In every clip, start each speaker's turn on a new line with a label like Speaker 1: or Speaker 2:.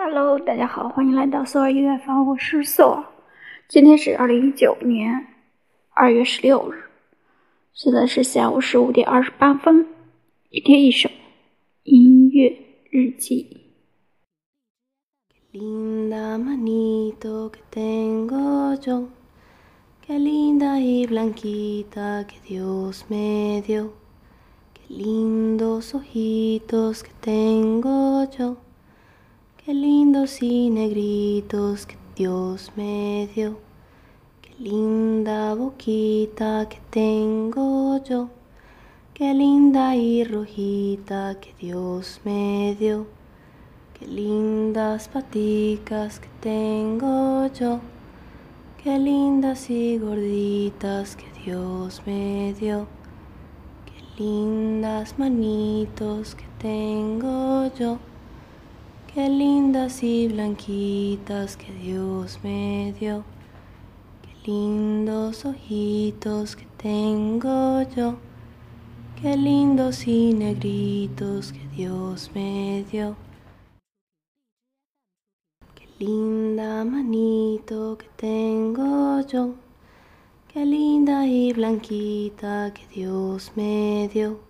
Speaker 1: Hello，大家好，欢迎来到索尔音乐房，我是索尔。今天是二零一九年二月十六日，现在是下午十五点二十八分。一天一首音乐日记。
Speaker 2: Qué lindos y negritos que Dios me dio. Qué linda boquita que tengo yo. Qué linda y rojita que Dios me dio. Qué lindas paticas que tengo yo. Qué lindas y gorditas que Dios me dio. Qué lindas manitos que tengo yo. Qué lindas y blanquitas que Dios me dio. Qué lindos ojitos que tengo yo. Qué lindos y negritos que Dios me dio. Qué linda manito que tengo yo. Qué linda y blanquita que Dios me dio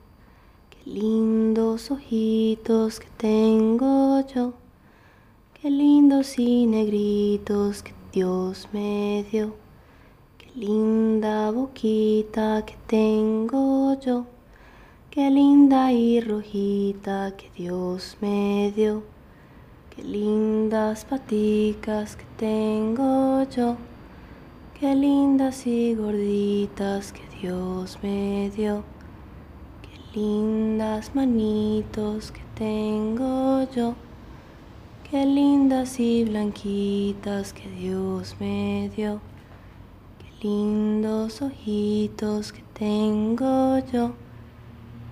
Speaker 2: lindos ojitos que tengo yo, qué y negritos que Dios me dio, qué linda boquita que tengo yo, qué linda y rojita que Dios me dio, qué lindas paticas que tengo yo, qué lindas y gorditas que Dios me dio. Lindas manitos que tengo yo, qué lindas y blanquitas que Dios me dio, qué lindos ojitos que tengo yo,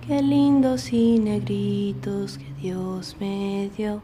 Speaker 2: qué lindos y negritos que Dios me dio.